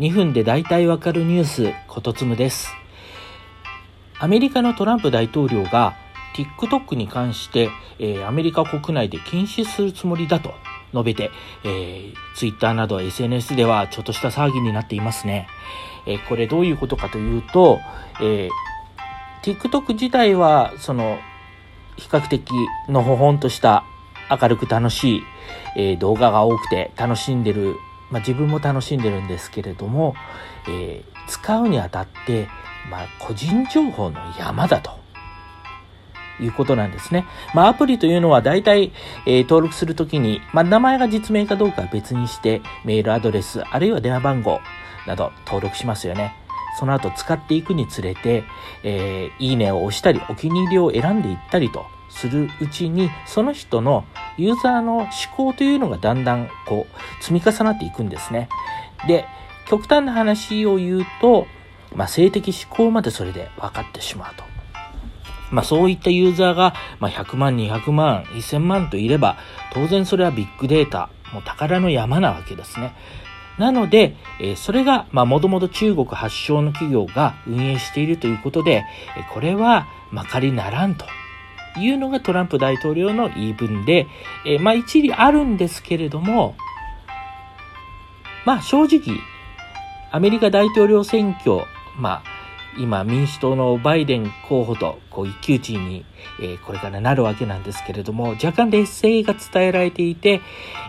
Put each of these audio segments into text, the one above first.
2分で大体わかるニュース、ことつむです。アメリカのトランプ大統領が TikTok に関して、えー、アメリカ国内で禁止するつもりだと述べて、えー、Twitter など SNS ではちょっとした騒ぎになっていますね。えー、これどういうことかというと、えー、TikTok 自体はその比較的のほほんとした明るく楽しい、えー、動画が多くて楽しんでるまあ、自分も楽しんでるんですけれども、えー、使うにあたって、まあ、個人情報の山だと。いうことなんですね。まあ、アプリというのは大体、えー、登録するときに、まあ、名前が実名かどうかは別にして、メールアドレス、あるいは電話番号など登録しますよね。その後使っていくにつれて、えー、いいねを押したり、お気に入りを選んでいったりとするうちに、その人のユーザーの思考というのがだんだんこう積み重なっていくんですね。で、極端な話を言うと、まあ、性的思考までそれで分かってしまうと。まあ、そういったユーザーが、まあ、100万、200万、1000万といれば、当然それはビッグデータ、もう宝の山なわけですね。なので、えそれが、まあ、もともと中国発祥の企業が運営しているということで、えこれはまかりならんというのがトランプ大統領の言い分で、え、まあ一理あるんですけれども、まあ正直、アメリカ大統領選挙、まあ今民主党のバイデン候補とこう一騎打ちに、えー、これからなるわけなんですけれども、若干劣勢が伝えられていて、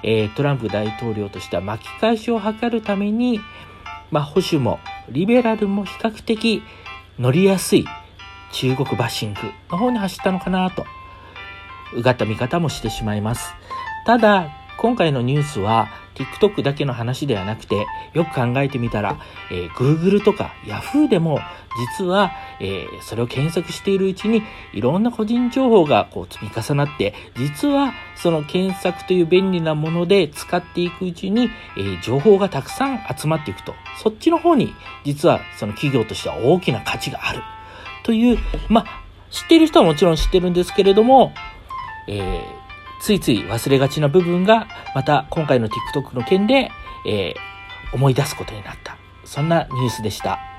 えー、トランプ大統領としては巻き返しを図るために、まあ保守もリベラルも比較的乗りやすい中国バッシングの方に走ったのかなと、うがった見方もしてしまいます。ただ、今回のニュースは TikTok だけの話ではなくて、よく考えてみたら、えー、Google とか Yahoo でも実は、えー、それを検索しているうちにいろんな個人情報がこう積み重なって、実はその検索という便利なもので使っていくうちに、えー、情報がたくさん集まっていくと。そっちの方に実はその企業としては大きな価値がある。という、まあ、知っている人はもちろん知ってるんですけれども、えー、ついつい忘れがちな部分が、また今回の TikTok の件で、えー、思い出すことになった。そんなニュースでした。